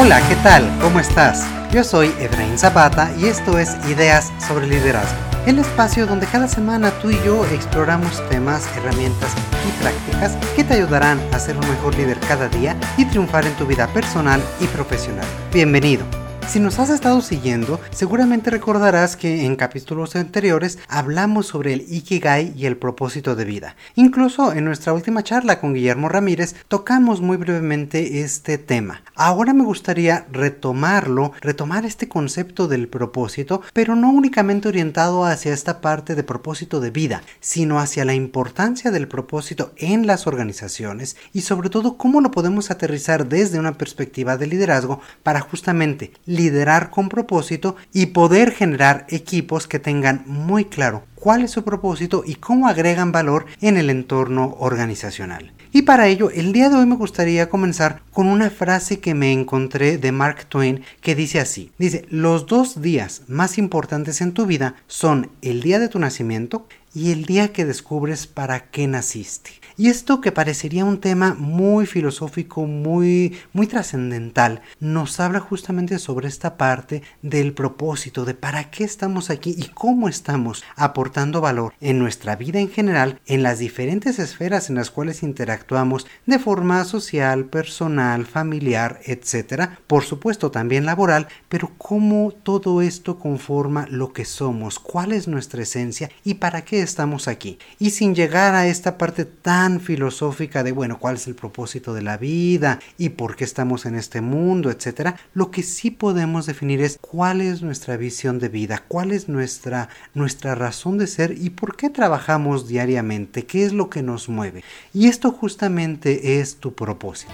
Hola, ¿qué tal? ¿Cómo estás? Yo soy Efraín Zapata y esto es Ideas sobre Liderazgo, el espacio donde cada semana tú y yo exploramos temas, herramientas y prácticas que te ayudarán a ser un mejor líder cada día y triunfar en tu vida personal y profesional. Bienvenido. Si nos has estado siguiendo, seguramente recordarás que en capítulos anteriores hablamos sobre el Ikigai y el propósito de vida. Incluso en nuestra última charla con Guillermo Ramírez tocamos muy brevemente este tema. Ahora me gustaría retomarlo, retomar este concepto del propósito, pero no únicamente orientado hacia esta parte de propósito de vida, sino hacia la importancia del propósito en las organizaciones y sobre todo cómo lo podemos aterrizar desde una perspectiva de liderazgo para justamente liderar con propósito y poder generar equipos que tengan muy claro cuál es su propósito y cómo agregan valor en el entorno organizacional. Y para ello, el día de hoy me gustaría comenzar con una frase que me encontré de Mark Twain que dice así. Dice, los dos días más importantes en tu vida son el día de tu nacimiento y el día que descubres para qué naciste. Y esto que parecería un tema muy filosófico, muy, muy trascendental, nos habla justamente sobre esta parte del propósito, de para qué estamos aquí y cómo estamos aportando valor en nuestra vida en general, en las diferentes esferas en las cuales interactuamos de forma social, personal, familiar, etc. Por supuesto también laboral, pero cómo todo esto conforma lo que somos, cuál es nuestra esencia y para qué estamos aquí. Y sin llegar a esta parte tan filosófica de, bueno, cuál es el propósito de la vida y por qué estamos en este mundo, etcétera, lo que sí podemos definir es cuál es nuestra visión de vida, cuál es nuestra, nuestra razón de ser y por qué trabajamos diariamente, qué es lo que nos mueve. Y esto justamente es tu propósito.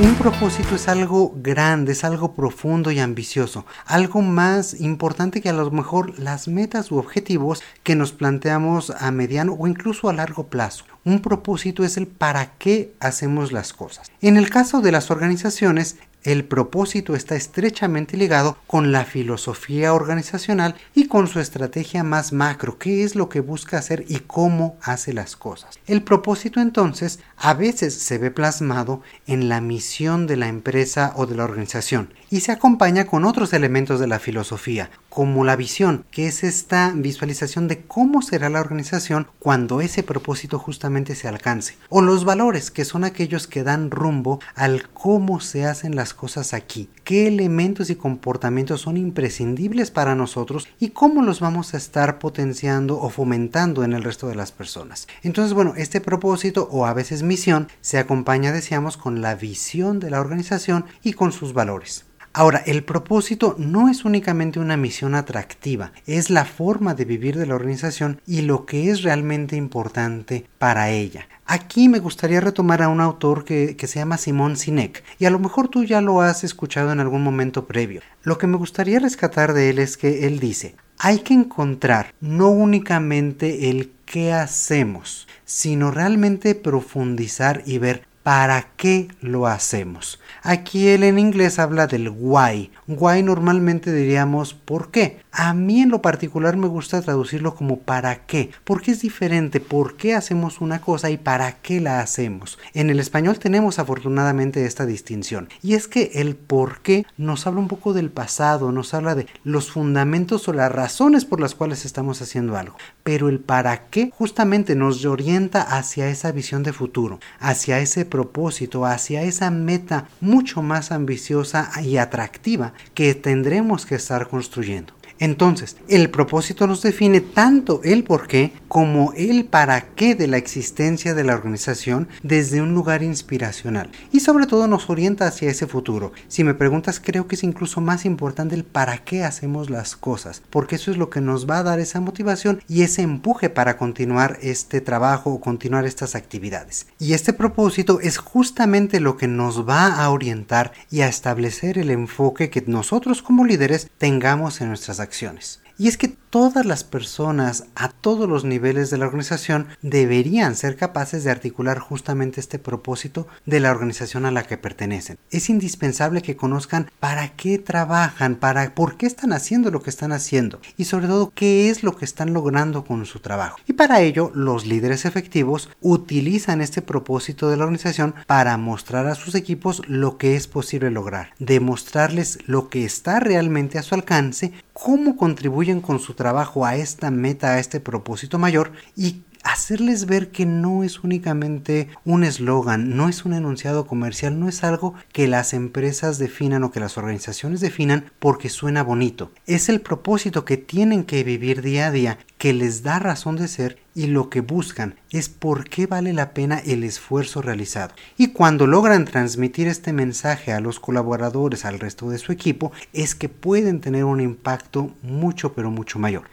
Un propósito es algo grande, es algo profundo y ambicioso, algo más importante que a lo mejor las metas u objetivos que nos planteamos a mediano o incluso a largo plazo. Un propósito es el para qué hacemos las cosas. En el caso de las organizaciones, el propósito está estrechamente ligado con la filosofía organizacional y con su estrategia más macro, qué es lo que busca hacer y cómo hace las cosas. El propósito entonces a veces se ve plasmado en la misión de la empresa o de la organización y se acompaña con otros elementos de la filosofía, como la visión, que es esta visualización de cómo será la organización cuando ese propósito justamente se alcance, o los valores, que son aquellos que dan rumbo al cómo se hacen las cosas aquí, qué elementos y comportamientos son imprescindibles para nosotros y cómo los vamos a estar potenciando o fomentando en el resto de las personas. Entonces, bueno, este propósito o a veces misión se acompaña, decíamos, con la visión de la organización y con sus valores. Ahora, el propósito no es únicamente una misión atractiva, es la forma de vivir de la organización y lo que es realmente importante para ella. Aquí me gustaría retomar a un autor que, se llama Simón Sinek, y a lo mejor tú ya lo has escuchado en algún momento previo. Lo que me gustaría rescatar de él es que él dice, hay que encontrar no únicamente el qué hacemos, sino realmente profundizar y ver para qué lo hacemos. Aquí él en inglés habla del why. Why normalmente diríamos por qué. A mí en lo particular me gusta traducirlo como para qué, porque es diferente por qué hacemos una cosa y para qué la hacemos. En el español tenemos afortunadamente esta distinción, y es que el por qué nos habla un poco del pasado, nos habla de los fundamentos o las razones por las cuales estamos haciendo algo, pero el para qué justamente nos orienta hacia esa visión de futuro, hacia ese propósito, hacia esa meta mucho más ambiciosa y atractiva que tendremos que estar construyendo. Entonces, el propósito nos define tanto el por qué como el para qué de la existencia de la organización desde un lugar inspiracional y sobre todo nos orienta hacia ese futuro. Si me preguntas, creo que es incluso más importante el para qué hacemos las cosas, porque eso es lo que nos va a dar esa motivación y ese empuje para continuar este trabajo o continuar estas actividades. Y este propósito es justamente lo que nos va a orientar y a establecer el enfoque que nosotros como líderes tengamos en nuestras actividades acciones. Y es que todas las personas a todos los niveles de la organización deberían ser capaces de articular justamente este propósito de la organización a la que pertenecen. Es indispensable que conozcan para qué trabajan, para por qué están haciendo lo que están haciendo y sobre todo qué es lo que están logrando con su trabajo. Y para ello, los líderes efectivos utilizan este propósito de la organización para mostrar a sus equipos lo que es posible lograr, demostrarles lo que está realmente a su alcance, cómo con su trabajo a esta meta, a este propósito mayor y hacerles ver que no es únicamente un eslogan, no es un enunciado comercial, no es algo que las empresas definan o que las organizaciones definan porque suena bonito. Es el propósito que tienen que vivir día a día, que les da razón de ser y lo que buscan es por qué vale la pena el esfuerzo realizado. Y cuando logran transmitir este mensaje a los colaboradores, al resto de su equipo, es que pueden tener un impacto mucho pero mucho mayor.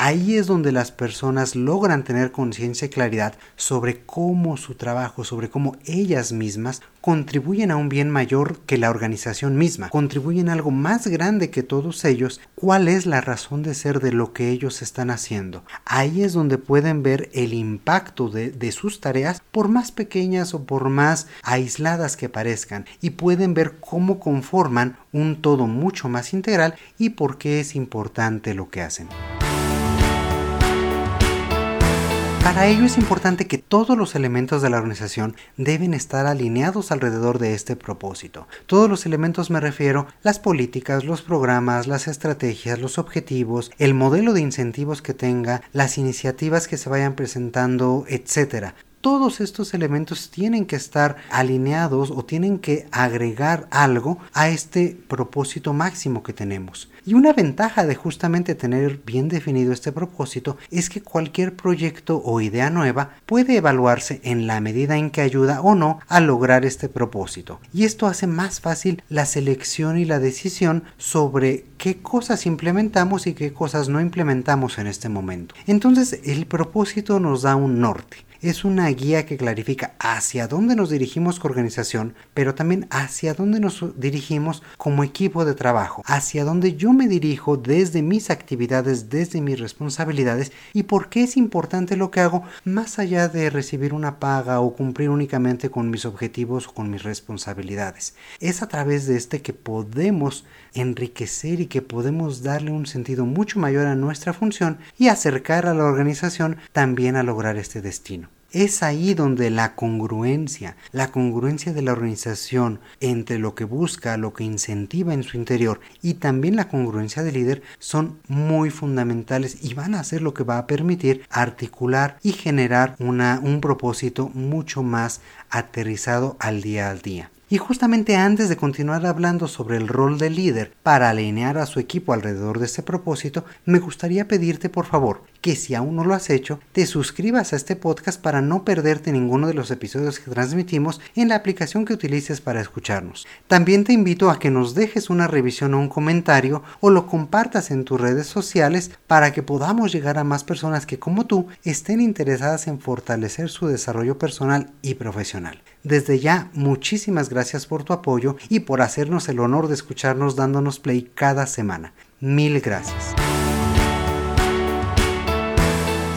Ahí es donde las personas logran tener conciencia y claridad sobre cómo su trabajo, sobre cómo ellas mismas contribuyen a un bien mayor que la organización misma, contribuyen a algo más grande que todos ellos, cuál es la razón de ser de lo que ellos están haciendo. Ahí es donde pueden ver el impacto de, de sus tareas, por más pequeñas o por más aisladas que parezcan, y pueden ver cómo conforman un todo mucho más integral y por qué es importante lo que hacen. Para ello es importante que todos los elementos de la organización deben estar alineados alrededor de este propósito. Todos los elementos me refiero las políticas, los programas, las estrategias, los objetivos, el modelo de incentivos que tenga, las iniciativas que se vayan presentando, etc todos estos elementos tienen que estar alineados o tienen que agregar algo a este propósito máximo que tenemos. Y una ventaja de justamente tener bien definido este propósito es que cualquier proyecto o idea nueva puede evaluarse en la medida en que ayuda o no a lograr este propósito. Y esto hace más fácil la selección y la decisión sobre qué cosas implementamos y qué cosas no implementamos en este momento. Entonces el propósito nos da un norte es una guía que clarifica hacia dónde nos dirigimos como organización, pero también hacia dónde nos dirigimos como equipo de trabajo, hacia dónde yo me dirijo desde mis actividades, desde mis responsabilidades y por qué es importante lo que hago más allá de recibir una paga o cumplir únicamente con mis objetivos o con mis responsabilidades. Es a través de este que podemos enriquecer y que podemos darle un sentido mucho mayor a nuestra función y acercar a la organización también a lograr este destino. Es ahí donde la congruencia, la congruencia de la organización entre lo que busca, lo que incentiva en su interior y también la congruencia del líder son muy fundamentales y van a ser lo que va a permitir articular y generar una, un propósito mucho más aterrizado al día al día. Y justamente antes de continuar hablando sobre el rol del líder para alinear a su equipo alrededor de este propósito, me gustaría pedirte por favor que si aún no lo has hecho, te suscribas a este podcast para no perderte ninguno de los episodios que transmitimos en la aplicación que utilices para escucharnos. También te invito a que nos dejes una revisión o un comentario o lo compartas en tus redes sociales para que podamos llegar a más personas que como tú estén interesadas en fortalecer su desarrollo personal y profesional. Desde ya, muchísimas gracias por tu apoyo y por hacernos el honor de escucharnos dándonos play cada semana. Mil gracias.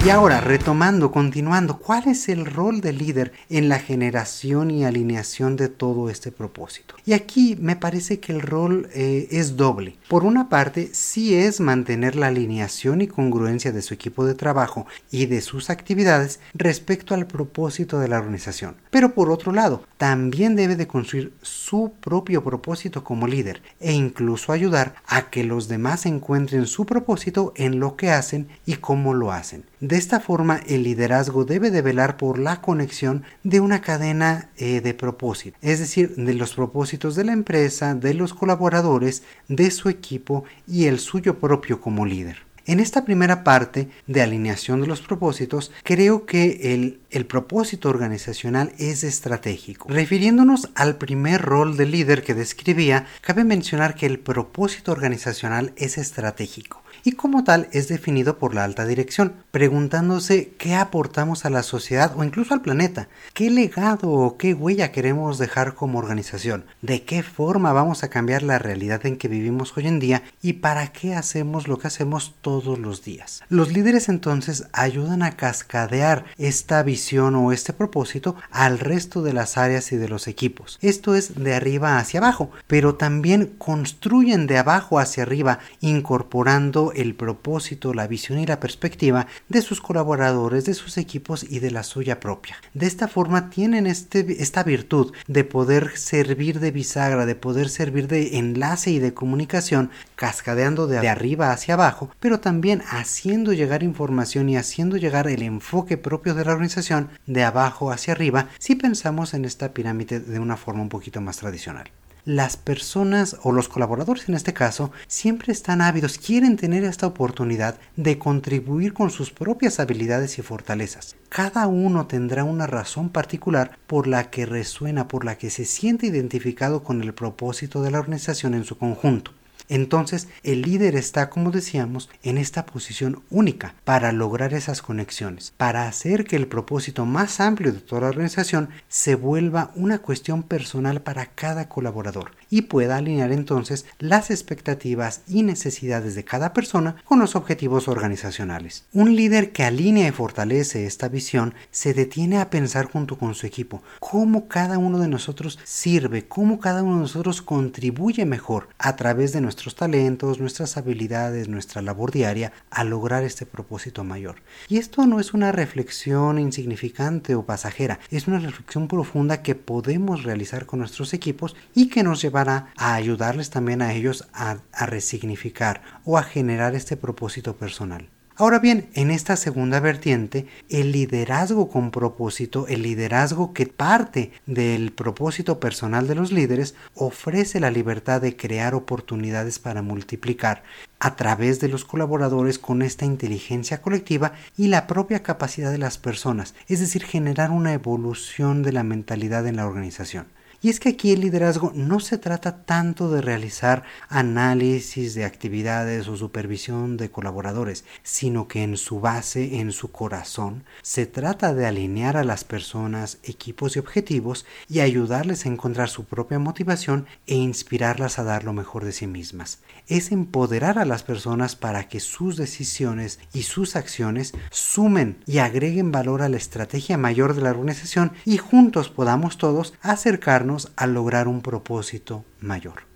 Y ahora, retomando, continuando, ¿cuál es el rol del líder en la generación y alineación de todo este propósito? Y aquí me parece que el rol eh, es doble. Por una parte, sí es mantener la alineación y congruencia de su equipo de trabajo y de sus actividades respecto al propósito de la organización. Pero por otro lado, también debe de construir su propio propósito como líder e incluso ayudar a que los demás encuentren su propósito en lo que hacen y cómo lo hacen. De esta forma, el liderazgo debe de velar por la conexión de una cadena eh, de propósito, es decir, de los propósitos de la empresa, de los colaboradores, de su equipo y el suyo propio como líder. En esta primera parte de alineación de los propósitos, creo que el, el, propósito organizacional es estratégico. Refiriéndonos al primer rol de líder que describía, cabe mencionar que el propósito organizacional es estratégico. Y como tal es definido por la alta dirección, preguntándose qué aportamos a la sociedad o incluso al planeta, qué legado o qué huella queremos dejar como organización, de qué forma vamos a cambiar la realidad en que vivimos hoy en día y para qué hacemos lo que hacemos todos los días. Los líderes entonces ayudan a cascadear esta visión o este propósito al resto de las áreas y de los equipos. Esto es de arriba hacia abajo, pero también construyen de abajo hacia arriba, incorporando el propósito, la visión y la perspectiva de sus colaboradores, de sus equipos y de la suya propia. De esta forma tienen este, esta virtud de poder servir de bisagra, de poder servir de enlace y de comunicación, cascadeando de arriba hacia abajo, pero también haciendo llegar información y haciendo llegar el enfoque propio de la organización de abajo hacia arriba si pensamos en esta pirámide de una forma un poquito más tradicional las personas o los colaboradores en este caso siempre están ávidos, quieren tener esta oportunidad de contribuir con sus propias habilidades y fortalezas. Cada uno tendrá una razón particular por la que resuena, por la que se siente identificado con el propósito de la organización en su conjunto. Entonces el líder está, como decíamos, en esta posición única para lograr esas conexiones, para hacer que el propósito más amplio de toda la organización se vuelva una cuestión personal para cada colaborador y pueda alinear entonces las expectativas y necesidades de cada persona con los objetivos organizacionales. Un líder que alinea y fortalece esta visión se detiene a pensar junto con su equipo cómo cada uno de nosotros sirve, cómo cada uno de nosotros contribuye mejor a través de nuestro nuestros talentos, nuestras habilidades, nuestra labor diaria a lograr este propósito mayor. Y esto no es una reflexión insignificante o pasajera, es una reflexión profunda que podemos realizar con nuestros equipos y que nos llevará a ayudarles también a ellos a, a resignificar o a generar este propósito personal. Ahora bien, en esta segunda vertiente, el liderazgo con propósito, el liderazgo que parte del propósito personal de los líderes, ofrece la libertad de crear oportunidades para multiplicar a través de los colaboradores con esta inteligencia colectiva y la propia capacidad de las personas, es decir, generar una evolución de la mentalidad en la organización. Y es que aquí el liderazgo no se trata tanto de realizar análisis de actividades o supervisión de colaboradores, sino que en su base, en su corazón, se trata de alinear a las personas, equipos y objetivos y ayudarles a encontrar su propia motivación e inspirarlas a dar lo mejor de sí mismas. Es empoderar a las personas para que sus decisiones y sus acciones sumen y agreguen valor a la estrategia mayor de la organización y juntos podamos todos acercarnos a lograr un propósito mayor.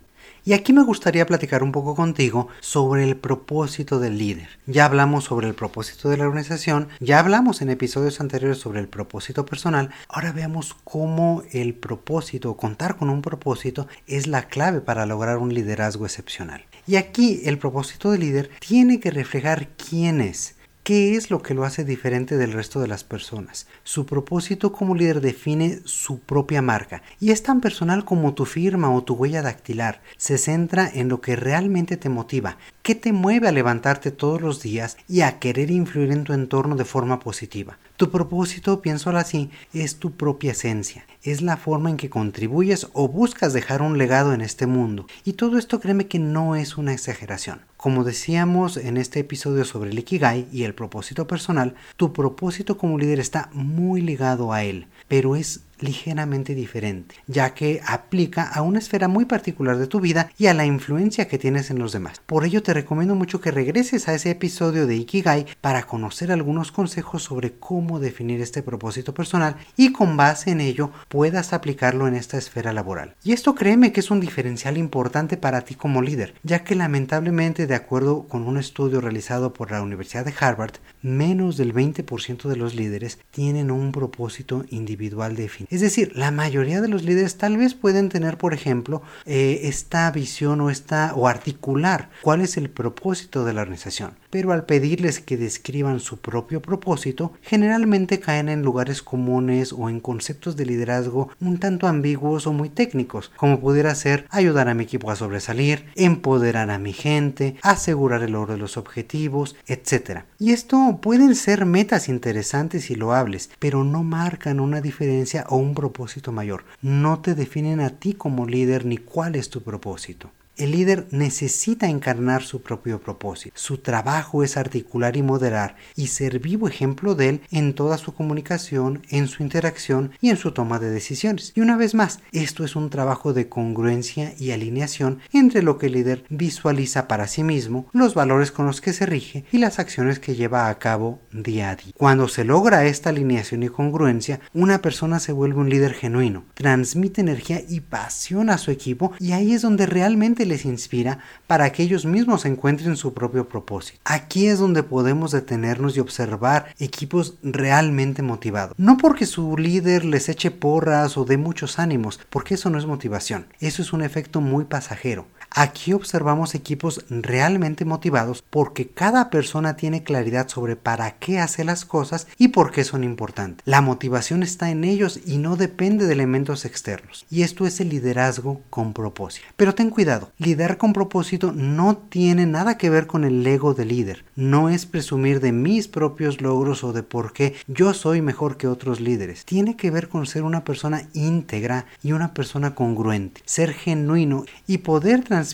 Y aquí me gustaría platicar un poco contigo sobre el propósito del líder. Ya hablamos sobre el propósito de la organización, ya hablamos en episodios anteriores sobre el propósito personal, ahora veamos cómo el propósito, contar con un propósito, es la clave para lograr un liderazgo excepcional. Y aquí el propósito del líder tiene que reflejar quién es, ¿Qué es lo que lo hace diferente del resto de las personas? Su propósito como líder define su propia marca y es tan personal como tu firma o tu huella dactilar. Se centra en lo que realmente te motiva, qué te mueve a levantarte todos los días y a querer influir en tu entorno de forma positiva. Tu propósito, pienso así, es tu propia esencia, es la forma en que contribuyes o buscas dejar un legado en este mundo. Y todo esto créeme que no es una exageración. Como decíamos en este episodio sobre el Ikigai y el propósito personal, tu propósito como líder está muy ligado a él, pero es ligeramente diferente, ya que aplica a una esfera muy particular de tu vida y a la influencia que tienes en los demás. Por ello te recomiendo mucho que regreses a ese episodio de Ikigai para conocer algunos consejos sobre cómo definir este propósito personal y con base en ello puedas aplicarlo en esta esfera laboral. Y esto créeme que es un diferencial importante para ti como líder, ya que lamentablemente de acuerdo con un estudio realizado por la Universidad de Harvard, menos del 20% de los líderes tienen un propósito individual definido es decir, la mayoría de los líderes tal vez pueden tener, por ejemplo, eh, esta visión o esta o articular cuál es el propósito de la organización, pero al pedirles que describan su propio propósito, generalmente caen en lugares comunes o en conceptos de liderazgo un tanto ambiguos o muy técnicos, como pudiera ser ayudar a mi equipo a sobresalir, empoderar a mi gente, asegurar el logro de los objetivos, etc. Y esto pueden ser metas interesantes y loables, pero no marcan una diferencia un propósito mayor. No te definen a ti como líder ni cuál es tu propósito. El líder necesita encarnar su propio propósito. Su trabajo es articular y moderar y ser vivo ejemplo de él en toda su comunicación, en su interacción y en su toma de decisiones. Y una vez más, esto es un trabajo de congruencia y alineación entre lo que el líder visualiza para sí mismo, los valores con los que se rige y las acciones que lleva a cabo día a día. Cuando se logra esta alineación y congruencia, una persona se vuelve un líder genuino, transmite energía y pasión a su equipo y ahí es donde realmente les inspira para que ellos mismos encuentren su propio propósito. Aquí es donde podemos detenernos y observar equipos realmente motivados. No porque su líder les eche porras o dé muchos ánimos, porque eso no es motivación. Eso es un efecto muy pasajero. Aquí observamos equipos realmente motivados porque cada persona tiene claridad sobre para qué hace las cosas y por qué son importantes. La motivación está en ellos y no depende de elementos externos. Y esto es el liderazgo con propósito. Pero ten cuidado, liderar con propósito no tiene nada que ver con el ego del líder. No es presumir de mis propios logros o de por qué yo soy mejor que otros líderes. Tiene que ver con ser una persona íntegra y una persona congruente, ser genuino y poder transmitir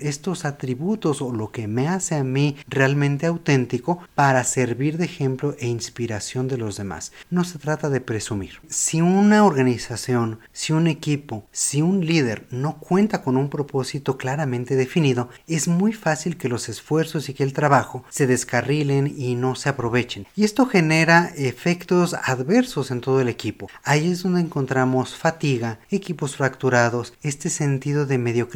estos atributos o lo que me hace a mí realmente auténtico para servir de ejemplo e inspiración de los demás. No se trata de presumir. Si una organización, si un equipo, si un líder no cuenta con un propósito claramente definido, es muy fácil que los esfuerzos y que el trabajo se descarrilen y no se aprovechen. Y esto genera efectos adversos en todo el equipo. Ahí es donde encontramos fatiga, equipos fracturados, este sentido de mediocridad.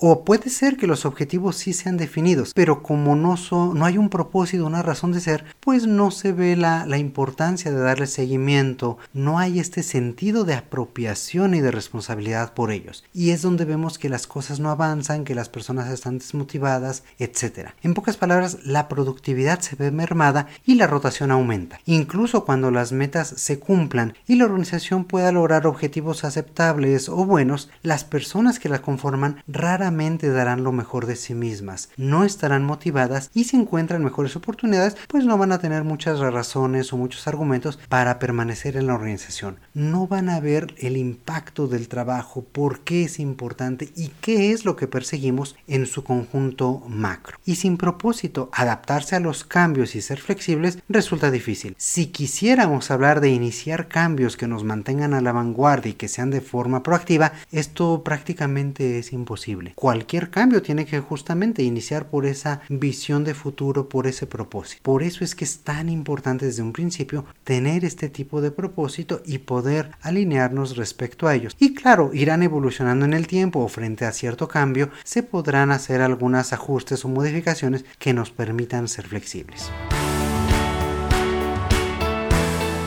O puede ser que los objetivos sí sean definidos, pero como no, no hay un propósito, una razón de ser, pues no se ve la, la importancia de darle seguimiento, no hay este sentido de apropiación y de responsabilidad por ellos. Y es donde vemos que las cosas no avanzan, que las personas están desmotivadas, etc. En pocas palabras, la productividad se ve mermada y la rotación aumenta. Incluso cuando las metas se cumplan y la organización pueda lograr objetivos aceptables o buenos, las personas que la conforman raramente darán lo mejor de sí mismas, no estarán motivadas y si encuentran mejores oportunidades, pues no van a tener muchas razones o muchos argumentos para permanecer en la organización. No van a ver el impacto del trabajo, por qué es importante y qué es lo que perseguimos en su conjunto macro. Y sin propósito, adaptarse a los cambios y ser flexibles resulta difícil. Si quisiéramos hablar de iniciar cambios que nos mantengan a la vanguardia y que sean de forma proactiva, esto prácticamente es imposible. Cualquier cambio tiene que justamente iniciar por esa visión de futuro, por ese propósito. Por eso es que es tan importante desde un principio tener este tipo de propósito y poder alinearnos respecto a ellos. Y claro, irán evolucionando en el tiempo o frente a cierto cambio, se podrán hacer algunos ajustes o modificaciones que nos permitan ser flexibles.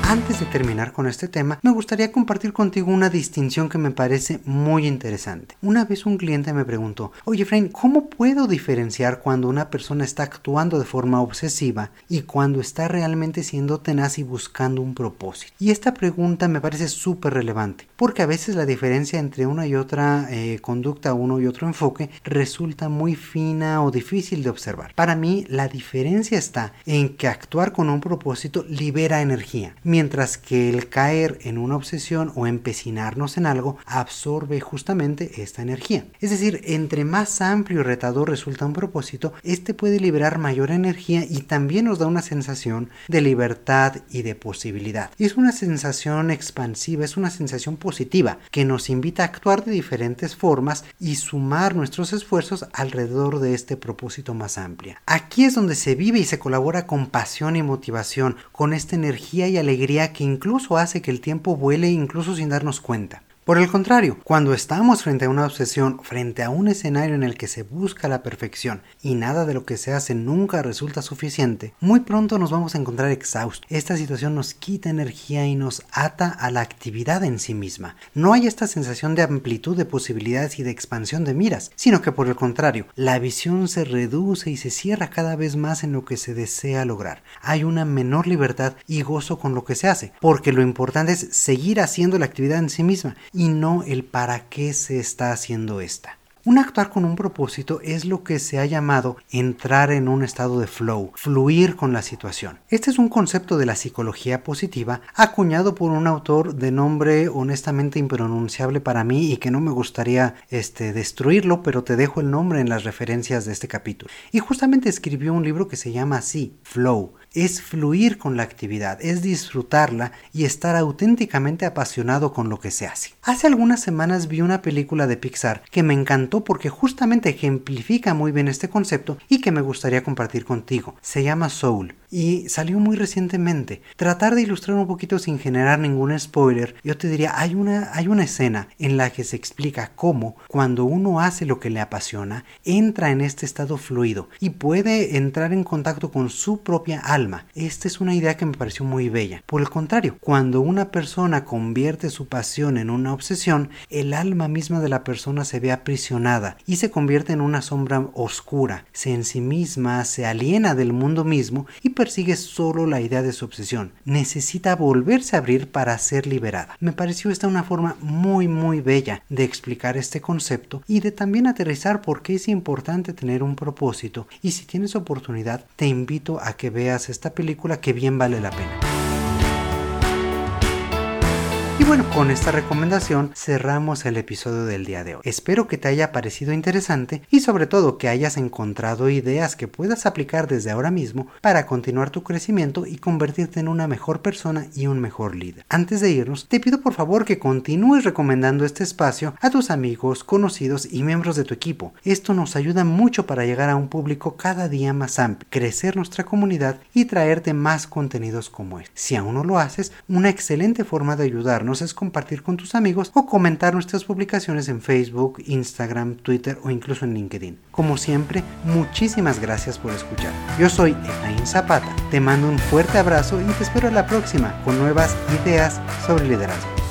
Antes de terminar con este tema, me gustaría compartir contigo una distinción que me parece muy interesante. Una vez un cliente me preguntó, oye Frank, ¿cómo puedo diferenciar cuando una persona está actuando de forma obsesiva y cuando está realmente siendo tenaz y buscando un propósito? Y esta pregunta me parece súper relevante, porque a veces la diferencia entre una y otra eh, conducta, uno y otro enfoque, resulta muy fina o difícil de observar. Para mí, la diferencia está en que actuar con un propósito libera energía mientras que el caer en una obsesión o empecinarnos en algo absorbe justamente esta energía. Es decir, entre más amplio y retador resulta un propósito, este puede liberar mayor energía y también nos da una sensación de libertad y de posibilidad. Es una sensación expansiva, es una sensación positiva que nos invita a actuar de diferentes formas y sumar nuestros esfuerzos alrededor de este propósito más amplio. Aquí es donde se vive y se colabora con pasión y motivación, con esta energía y alegría que incluso hace que el tiempo vuele incluso sin darnos cuenta. Por el contrario, cuando estamos frente a una obsesión, frente a un escenario en el que se busca la perfección y nada de lo que se hace nunca resulta suficiente, muy pronto nos vamos a encontrar exhaustos. Esta situación nos quita energía y nos ata a la actividad en sí misma. No hay esta sensación de amplitud de posibilidades y de expansión de miras, sino que por el contrario, la visión se reduce y se cierra cada vez más en lo que se desea lograr. Hay una menor libertad y gozo con lo que se hace, porque lo importante es seguir haciendo la actividad en sí misma y no el para qué se está haciendo esta. Un actuar con un propósito es lo que se ha llamado entrar en un estado de flow, fluir con la situación. Este es un concepto de la psicología positiva acuñado por un autor de nombre honestamente impronunciable para mí y que no me gustaría este, destruirlo, pero te dejo el nombre en las referencias de este capítulo. Y justamente escribió un libro que se llama así, Flow, es fluir con la actividad, es disfrutarla y estar auténticamente apasionado con lo que se hace. Hace algunas semanas vi una película de Pixar que me encantó porque justamente ejemplifica muy bien este concepto y que me gustaría compartir contigo. Se llama Soul y salió muy recientemente. Tratar de ilustrar un poquito sin generar ningún spoiler, yo te diría, hay una, hay una escena en la que se explica cómo cuando uno hace lo que le apasiona, entra en este estado fluido y puede entrar en contacto con su propia alma. Esta es una idea que me pareció muy bella. Por el contrario, cuando una persona convierte su pasión en una obsesión, el alma misma de la persona se ve aprisionada y se convierte en una sombra oscura, se en sí misma se aliena del mundo mismo y persigue solo la idea de su obsesión. Necesita volverse a abrir para ser liberada. Me pareció esta una forma muy muy bella de explicar este concepto y de también aterrizar por qué es importante tener un propósito y si tienes oportunidad te invito a que veas esta película que bien vale la pena bueno, con esta recomendación cerramos el episodio del día de hoy. Espero que te haya parecido interesante y sobre todo que hayas encontrado ideas que puedas aplicar desde ahora mismo para continuar tu crecimiento y convertirte en una mejor persona y un mejor líder. Antes de irnos, te pido por favor que continúes recomendando este espacio a tus amigos, conocidos y miembros de tu equipo. Esto nos ayuda mucho para llegar a un público cada día más amplio, crecer nuestra comunidad y traerte más contenidos como este. Si aún no lo haces, una excelente forma de ayudarnos es compartir con tus amigos o comentar nuestras publicaciones en Facebook, Instagram, Twitter o incluso en LinkedIn. Como siempre, muchísimas gracias por escuchar. Yo soy Efraín Zapata, te mando un fuerte abrazo y te espero la próxima con nuevas ideas sobre liderazgo.